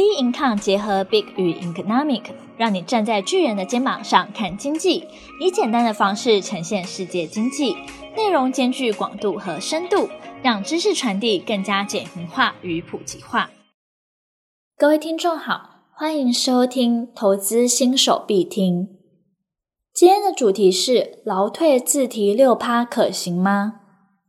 B Income 结合 Big 与 Economic，让你站在巨人的肩膀上看经济，以简单的方式呈现世界经济，内容兼具广度和深度，让知识传递更加简明化与普及化。各位听众好，欢迎收听投资新手必听。今天的主题是劳退自提六趴可行吗？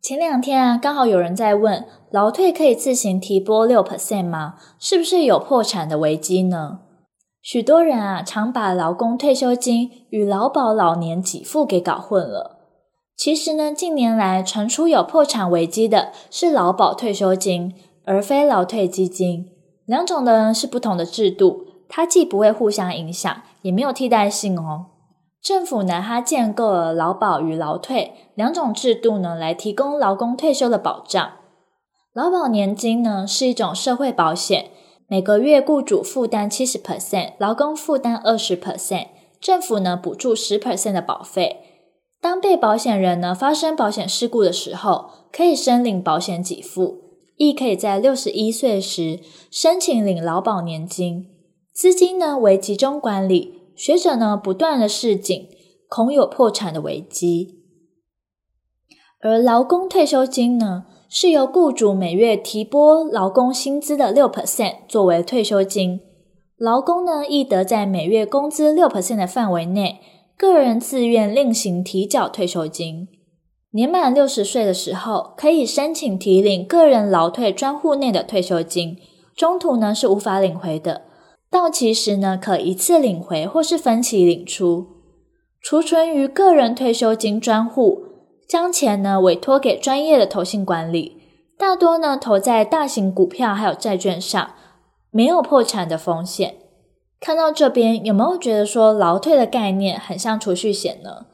前两天啊，刚好有人在问，劳退可以自行提拨六 percent 吗？是不是有破产的危机呢？许多人啊，常把劳工退休金与劳保老年给付给搞混了。其实呢，近年来传出有破产危机的是劳保退休金，而非劳退基金。两种的是不同的制度，它既不会互相影响，也没有替代性哦。政府呢，它建构了劳保与劳退两种制度呢，来提供劳工退休的保障。劳保年金呢，是一种社会保险，每个月雇主负担七十 percent，劳工负担二十 percent，政府呢补助十 percent 的保费。当被保险人呢发生保险事故的时候，可以申领保险给付，亦可以在六十一岁时申请领劳保年金，资金呢为集中管理。学者呢不断的示警，恐有破产的危机。而劳工退休金呢，是由雇主每月提拨劳工薪资的六 percent 作为退休金，劳工呢亦得在每月工资六 percent 的范围内，个人自愿另行提缴退休金。年满六十岁的时候，可以申请提领个人劳退专户内的退休金，中途呢是无法领回的。到期时呢，可一次领回或是分期领出，储存于个人退休金专户，将钱呢委托给专业的投信管理，大多呢投在大型股票还有债券上，没有破产的风险。看到这边有没有觉得说劳退的概念很像储蓄险呢？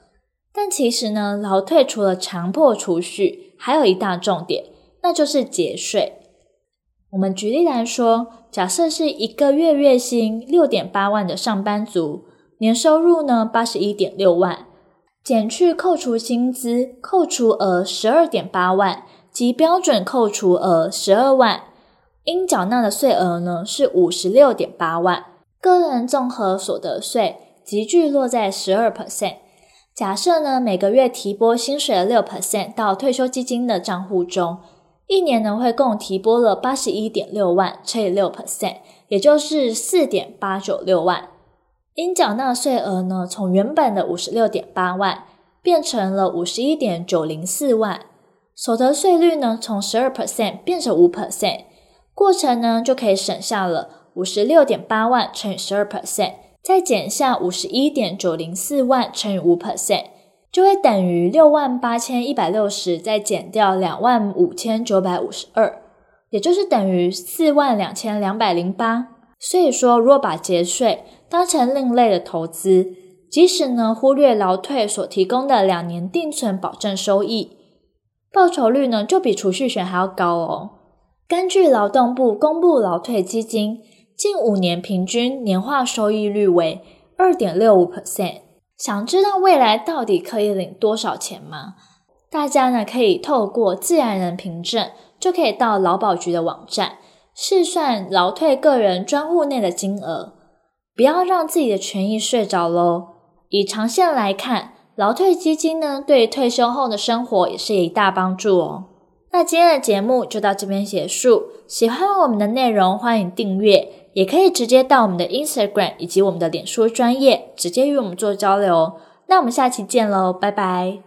但其实呢，劳退除了强迫储蓄，还有一大重点，那就是节税。我们举例来说，假设是一个月月薪六点八万的上班族，年收入呢八十一点六万，减去扣除薪资扣除额十二点八万及标准扣除额十二万，应缴纳的税额呢是五十六点八万，个人综合所得税集聚落在十二 percent。假设呢每个月提拨薪水的六 percent 到退休基金的账户中。一年呢会共提拨了八十一点六万乘以六 percent，也就是四点八九六万。应缴纳税额呢从原本的五十六点八万变成了五十一点九零四万。所得税率呢从十二 percent 变成五 percent，过程呢就可以省下了五十六点八万乘以十二 percent，再减下五十一点九零四万乘以五 percent。就会等于六万八千一百六十，再减掉两万五千九百五十二，也就是等于四万两千两百零八。所以说，如果把节税当成另类的投资，即使呢忽略劳退所提供的两年定存保证收益，报酬率呢就比储蓄险还要高哦。根据劳动部公布劳退基金近五年平均年化收益率为二点六五 percent。想知道未来到底可以领多少钱吗？大家呢可以透过自然人凭证，就可以到劳保局的网站试算劳退个人专户内的金额。不要让自己的权益睡着喽。以长线来看，劳退基金呢对退休后的生活也是一大帮助哦。那今天的节目就到这边结束。喜欢我们的内容，欢迎订阅。也可以直接到我们的 Instagram 以及我们的脸书专业，直接与我们做交流。那我们下期见喽，拜拜。